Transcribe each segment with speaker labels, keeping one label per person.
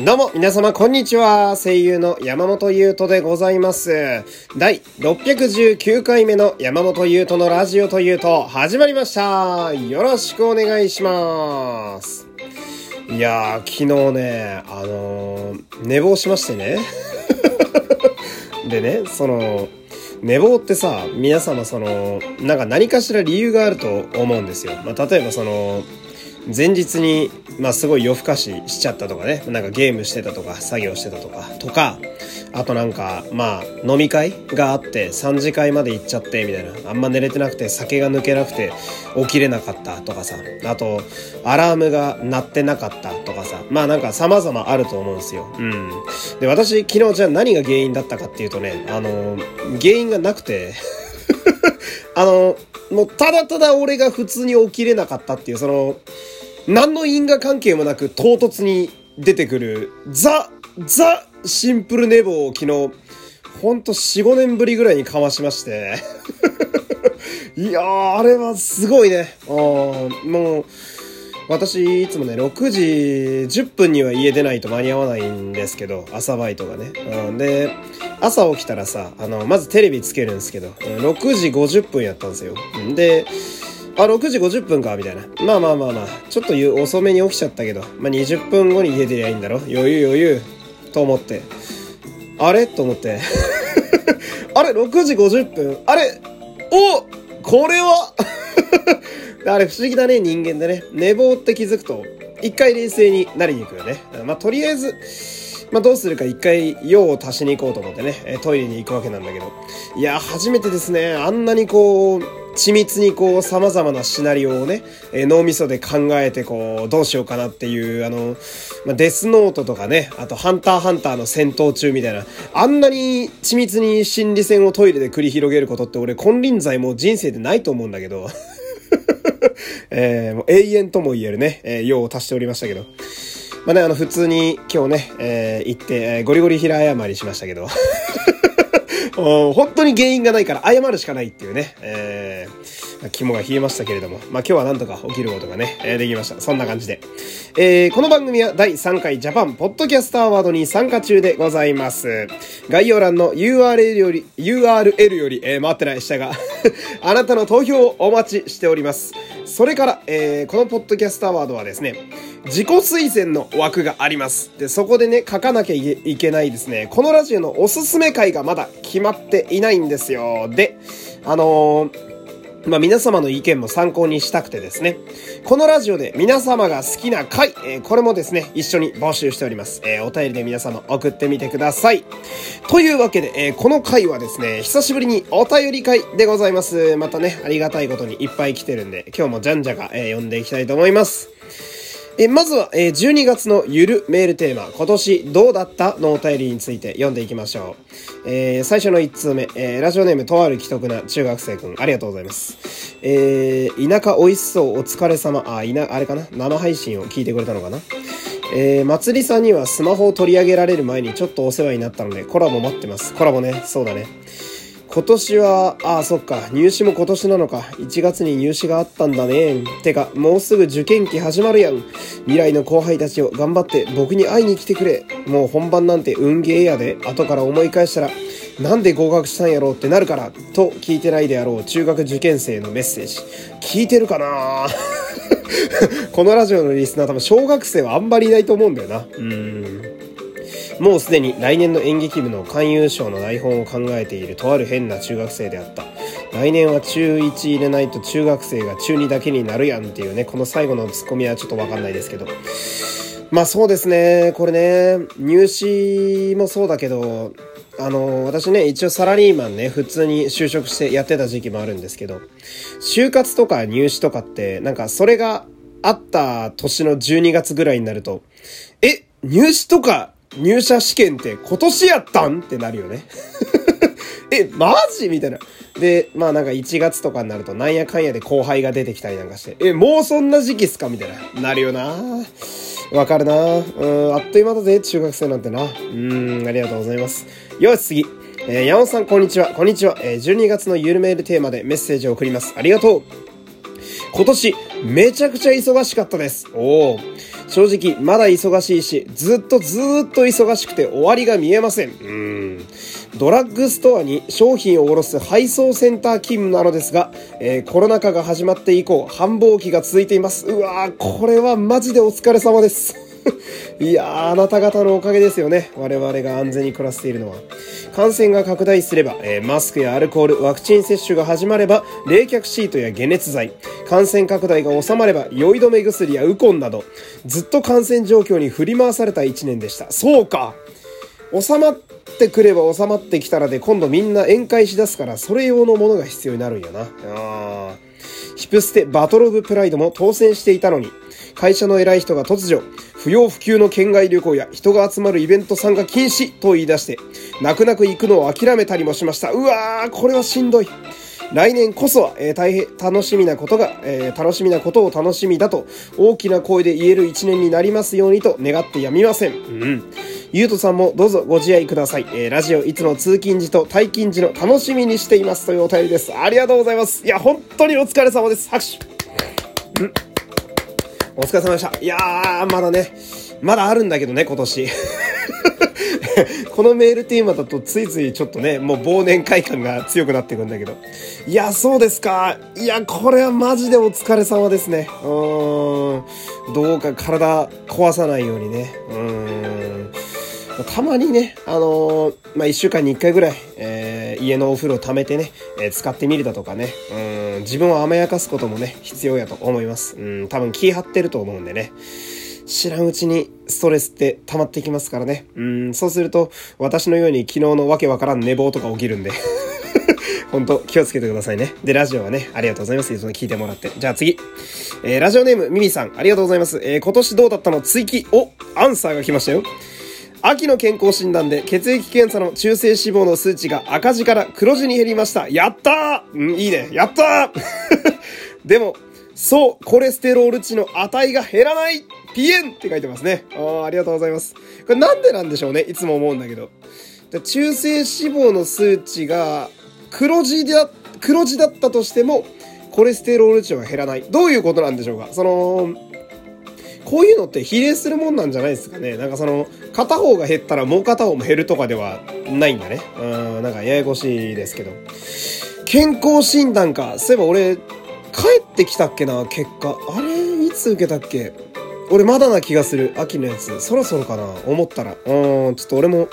Speaker 1: どうも、皆様、こんにちは。声優の山本優斗でございます。第619回目の山本優斗のラジオというと、始まりました。よろしくお願いします。いやー、昨日ね、あのー寝坊しましてね。でね、その、寝坊ってさ、皆様その、なんか何かしら理由があると思うんですよ。まあ、例えばその、前日に、まあ、すごい夜更かししちゃったとかね、なんかゲームしてたとか、作業してたとか、とか、あとなんか、まあ、飲み会があって、3次会まで行っちゃって、みたいな。あんま寝れてなくて、酒が抜けなくて、起きれなかったとかさ。あと、アラームが鳴ってなかったとかさ。まあなんか様々あると思うんですよ。うん。で、私、昨日じゃあ何が原因だったかっていうとね、あの、原因がなくて、あの、もうただただ俺が普通に起きれなかったっていう、その、何の因果関係もなく唐突に出てくる、ザ、ザ、シンプル寝坊を昨日、ほんと4、5年ぶりぐらいにかましまして。いやー、あれはすごいね。あもう、私、いつもね、6時10分には家出ないと間に合わないんですけど、朝バイトがね。で、朝起きたらさ、あの、まずテレビつけるんですけど、6時50分やったんですよ。で、あ、6時50分か、みたいな。まあまあまあまあ、ちょっとゆ遅めに起きちゃったけど、まあ20分後に家出りゃいいんだろ余裕余裕。と思って。あれ？と思って。あれ ?6 時50分？あれ？おこれは？あれ不思議だね、人間でね。寝坊って気づくと、一回冷静になりに行くよね。まあ、とりあえず、まあ、どうするか一回用を足しに行こうと思ってね、トイレに行くわけなんだけど。いや、初めてですね。あんなにこう、緻密にこう、様々なシナリオをね、えー脳みそで考えてこう、どうしようかなっていう、あの、まあ、デスノートとかね、あと、ハンターハンターの戦闘中みたいな、あんなに緻密に心理戦をトイレで繰り広げることって俺、金輪際もう人生でないと思うんだけど。えーもう永遠とも言えるね、えー用を足しておりましたけど。まあね、あの、普通に今日ね、えー行って、えーゴリゴリ平謝りしましたけど。本当に原因がないから謝るしかないっていうね、えー、肝が冷えましたけれども、まあ今日はなんとか起きることがね、えーできました。そんな感じで。えー、この番組は第3回ジャパンポッドキャストアワードに参加中でございます。概要欄の URL より、URL より、えー、回ってない下が、あなたの投票をお待ちしております。それから、えー、このポッドキャストアワードはですね、自己推薦の枠があります。で、そこでね、書かなきゃいけないですね。このラジオのおすすめ回がまだ決まっていないんですよ。で、あのーまあ、皆様の意見も参考にしたくてですね。このラジオで皆様が好きな回、えーこれもですね、一緒に募集しております。えーお便りで皆様送ってみてください。というわけで、えーこの回はですね、久しぶりにお便り会でございます。またね、ありがたいことにいっぱい来てるんで、今日もじゃんじゃが、えー読んでいきたいと思います。えまずは、えー12月のゆるメールテーマ、今年どうだったのお便りについて読んでいきましょう。えー最初の1通目、えーラジオネームとある既得な中学生くん、ありがとうございます。えー田舎美味しそうお疲れ様、あ、いな、あれかな？生配信を聞いてくれたのかな？えー、祭りさんにはスマホを取り上げられる前にちょっとお世話になったので、コラボ待ってます。コラボね、そうだね。今年は、ああ、そっか、入試も今年なのか。1月に入試があったんだね。てか、もうすぐ受験期始まるやん。未来の後輩たちを頑張って僕に会いに来てくれ。もう本番なんて運ゲーやで。後から思い返したら、なんで合格したんやろうってなるから、と聞いてないであろう中学受験生のメッセージ。聞いてるかな？このラジオのリスナー多分小学生はあんまりいないと思うんだよな。うん。もうすでに来年の演劇部の勧誘賞の台本を考えているとある変な中学生であった。来年は中1入れないと中学生が中2だけになるやんっていうね、この最後のツッコミはちょっとわかんないですけど。まあそうですね、これね、入試もそうだけど、あの、私ね、一応サラリーマンね、普通に就職してやってた時期もあるんですけど、就活とか入試とかって、なんかそれがあった年の12月ぐらいになると、え、入試とか入社試験って今年やったん？ってなるよね。え、マジ？みたいな。で、まあなんか1月とかになるとなんやかんやで後輩が出てきたりなんかして、え、もうそんな時期っすか？みたいな。なるよなわかるなうん、あっという間だぜ、中学生なんてな。うん、ありがとうございます。よし、次。えー山本さん、こんにちは。こんにちは。えー12月のゆるメールテーマでメッセージを送ります。ありがとう。今年、めちゃくちゃ忙しかったです。おお。正直、まだ忙しいし、ずっとずっと忙しくて終わりが見えません。うん。ドラッグストアに商品を卸す配送センター勤務なのですが、えー、コロナ禍が始まって以降、繁忙期が続いています。うわー、これはマジでお疲れ様です。いやー、あなた方のおかげですよね。我々が安全に暮らしているのは。感染が拡大すれば、えー、マスクやアルコール、ワクチン接種が始まれば、冷却シートや解熱剤、感染拡大が収まれば、酔い止め薬やウコンなど、ずっと感染状況に振り回された一年でした。そうか収まってくれば収まってきたらで、今度みんな宴会しだすから、それ用のものが必要になるんやな。あヒプステバトルオブプライドも当選していたのに、会社の偉い人が突如、不要不急の県外旅行や人が集まるイベント参加禁止と言い出して、泣く泣く行くのを諦めたりもしました。うわー、これはしんどい。来年こそは、えー、大変楽しみなことが、えー、楽しみなことを楽しみだと大きな声で言える一年になりますようにと願ってやみません。うん。ゆうとさんもどうぞご自愛ください。えー、ラジオいつも通勤時と退勤時の楽しみにしていますというお便りです。ありがとうございます。いや、本当にお疲れ様です。拍手。うんお疲れ様でした。いやー、まだね、まだあるんだけどね、今年。このメールテーマだとついついちょっとね、もう忘年会感が強くなってくんだけど。いや、そうですか。いや、これはマジでお疲れ様ですね。うーん。どうか体壊さないようにね。うーん。たまにね、あのー、まあ、一週間に一回ぐらい、えー、家のお風呂溜めてね、えー、使ってみるだとかね、うん、自分を甘やかすこともね、必要やと思います。うん、多分気張ってると思うんでね。知らんうちにストレスって溜まってきますからね。うん、そうすると、私のように昨日のわけわからん寝坊とか起きるんで。本当気をつけてくださいね。で、ラジオはね、ありがとうございます。いつも聞いてもらって。じゃあ次。えー、ラジオネーム、ミミさん、ありがとうございます。えー、今年どうだったの？追記お、アンサーが来ましたよ。秋の健康診断で血液検査の中性脂肪の数値が赤字から黒字に減りました。やったーうん、いいね。やったー でも、そう、コレステロール値の値が減らないピエンって書いてますね。ああ、ありがとうございます。これなんでなんでしょうね？いつも思うんだけど。中性脂肪の数値が黒字だ、黒字だったとしても、コレステロール値は減らない。どういうことなんでしょうか？その、こういうのって比例するもんなんじゃないですかね。なんかその、片方が減ったらもう片方も減るとかではないんだね。うん、なんかややこしいですけど。健康診断か。そういえば俺、帰ってきたっけな、結果。あれ、いつ受けたっけ？俺まだな気がする。秋のやつ。そろそろかな思ったら。うん、ちょっと俺も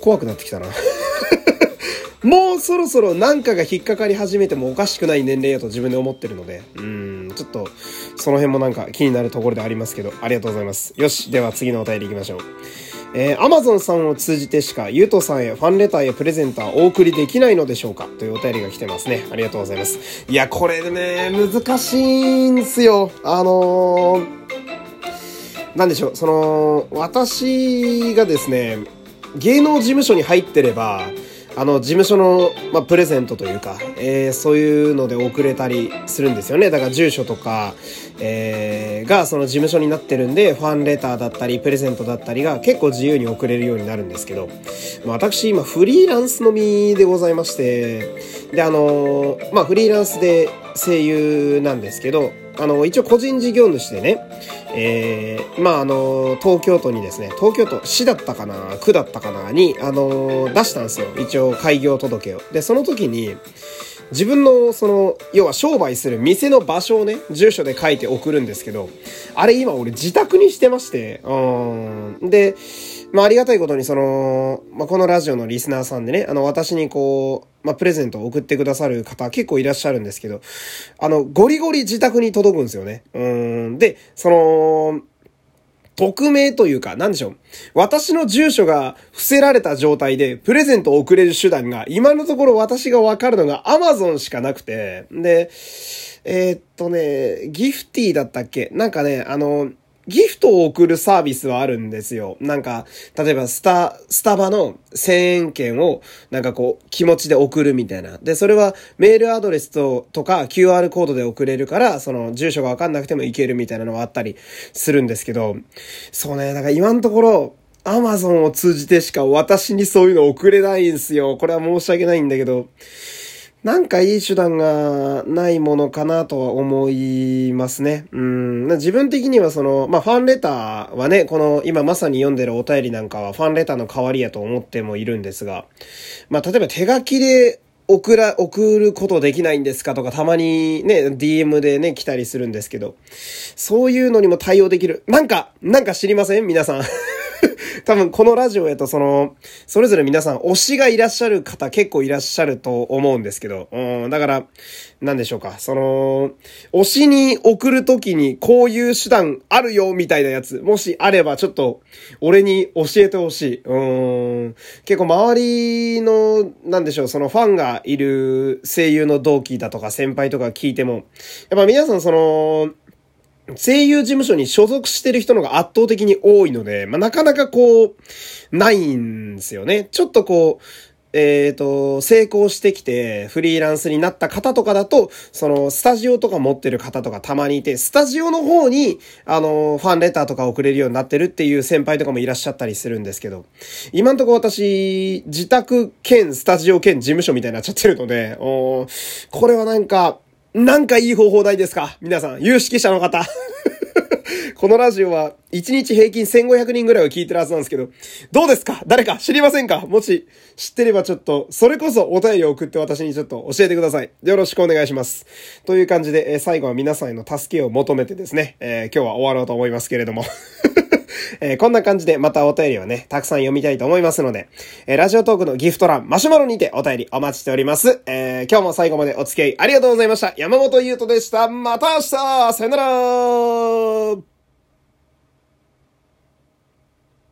Speaker 1: 怖くなってきたな。もうそろそろ何かが引っかかり始めてもおかしくない年齢やと自分で思ってるので、うん、ちょっと、その辺もなんか気になるところでありますけど、ありがとうございます。よし、では次のお便り行きましょう。えー、Amazon さんを通じてしか、ゆうとさんへファンレターやプレゼントはお送りできないのでしょうかというお便りが来てますね。ありがとうございます。いや、これね、難しいんすよ。あのー、なんでしょう、その、私がですね、芸能事務所に入ってれば、あの、事務所の、まあ、プレゼントというか、えー、そういうので送れたりするんですよね。だから住所とか、えー、がその事務所になってるんで、ファンレターだったり、プレゼントだったりが結構自由に送れるようになるんですけど、まあ、私今フリーランスのみでございまして、で、あのー、まあ、フリーランスで声優なんですけど、あの、一応個人事業主でね、えー、まあ、あの、東京都にですね、東京都市だったかな、区だったかなに、あの、出したんですよ。一応開業届を。で、その時に、自分の、その、要は商売する店の場所をね、住所で書いて送るんですけど、あれ今俺自宅にしてまして、うん。で、まあ、ありがたいことに、その、まあ、このラジオのリスナーさんでね、あの、私にこう、まあ、プレゼントを送ってくださる方結構いらっしゃるんですけど、あの、ゴリゴリ自宅に届くんですよね。うん。で、その、匿名というか、なんでしょう。私の住所が伏せられた状態で、プレゼントを送れる手段が、今のところ私がわかるのが Amazon しかなくて、で、えー、っとね、ギフティだったっけ？なんかね、あの、ギフトを送るサービスはあるんですよ。なんか、例えばスタ、スタバの1000円券をなんかこう気持ちで送るみたいな。で、それはメールアドレスと、とか QR コードで送れるから、その住所がわかんなくてもいけるみたいなのがあったりするんですけど、そうね、だから今のところ、アマゾンを通じてしか私にそういうの送れないんですよ。これは申し訳ないんだけど、なんかいい手段がないものかなとは思いますね。うん。自分的にはその、まあ、ファンレターはね、この今まさに読んでるお便りなんかはファンレターの代わりやと思ってもいるんですが、まあ、例えば手書きで送ら、送ることできないんですかとかたまにね、DM でね、来たりするんですけど、そういうのにも対応できる。なんか、なんか知りません？皆さん。多分このラジオやとその、それぞれ皆さん推しがいらっしゃる方結構いらっしゃると思うんですけど、うん、だから、なんでしょうか、その、推しに送るときにこういう手段あるよみたいなやつ、もしあればちょっと俺に教えてほしい。うん、結構周りの、なんでしょう、そのファンがいる声優の同期だとか先輩とか聞いても、やっぱ皆さんその、声優事務所に所属してる人のが圧倒的に多いので、まあ、なかなかこう、ないんですよね。ちょっとこう、えっ、ー、と、成功してきて、フリーランスになった方とかだと、その、スタジオとか持ってる方とかたまにいて、スタジオの方に、あの、ファンレターとか送れるようになってるっていう先輩とかもいらっしゃったりするんですけど、今んとこ私、自宅兼スタジオ兼事務所みたいになっちゃってるので、おこれはなんか、なんかいい方法ないですか？皆さん、有識者の方。このラジオは1日平均1500人ぐらいは聞いてるはずなんですけど、どうですか？誰か？知りませんか？もし知ってればちょっと、それこそお便りを送って私にちょっと教えてください。よろしくお願いします。という感じで、え、最後は皆さんへの助けを求めてですね、え、今日は終わろうと思いますけれども。えー、こんな感じでまたお便りをね、たくさん読みたいと思いますので、えー、ラジオトークのギフト欄、マシュマロにてお便りお待ちしております。えー、今日も最後までお付き合いありがとうございました。山本優斗でした。また明日さよなら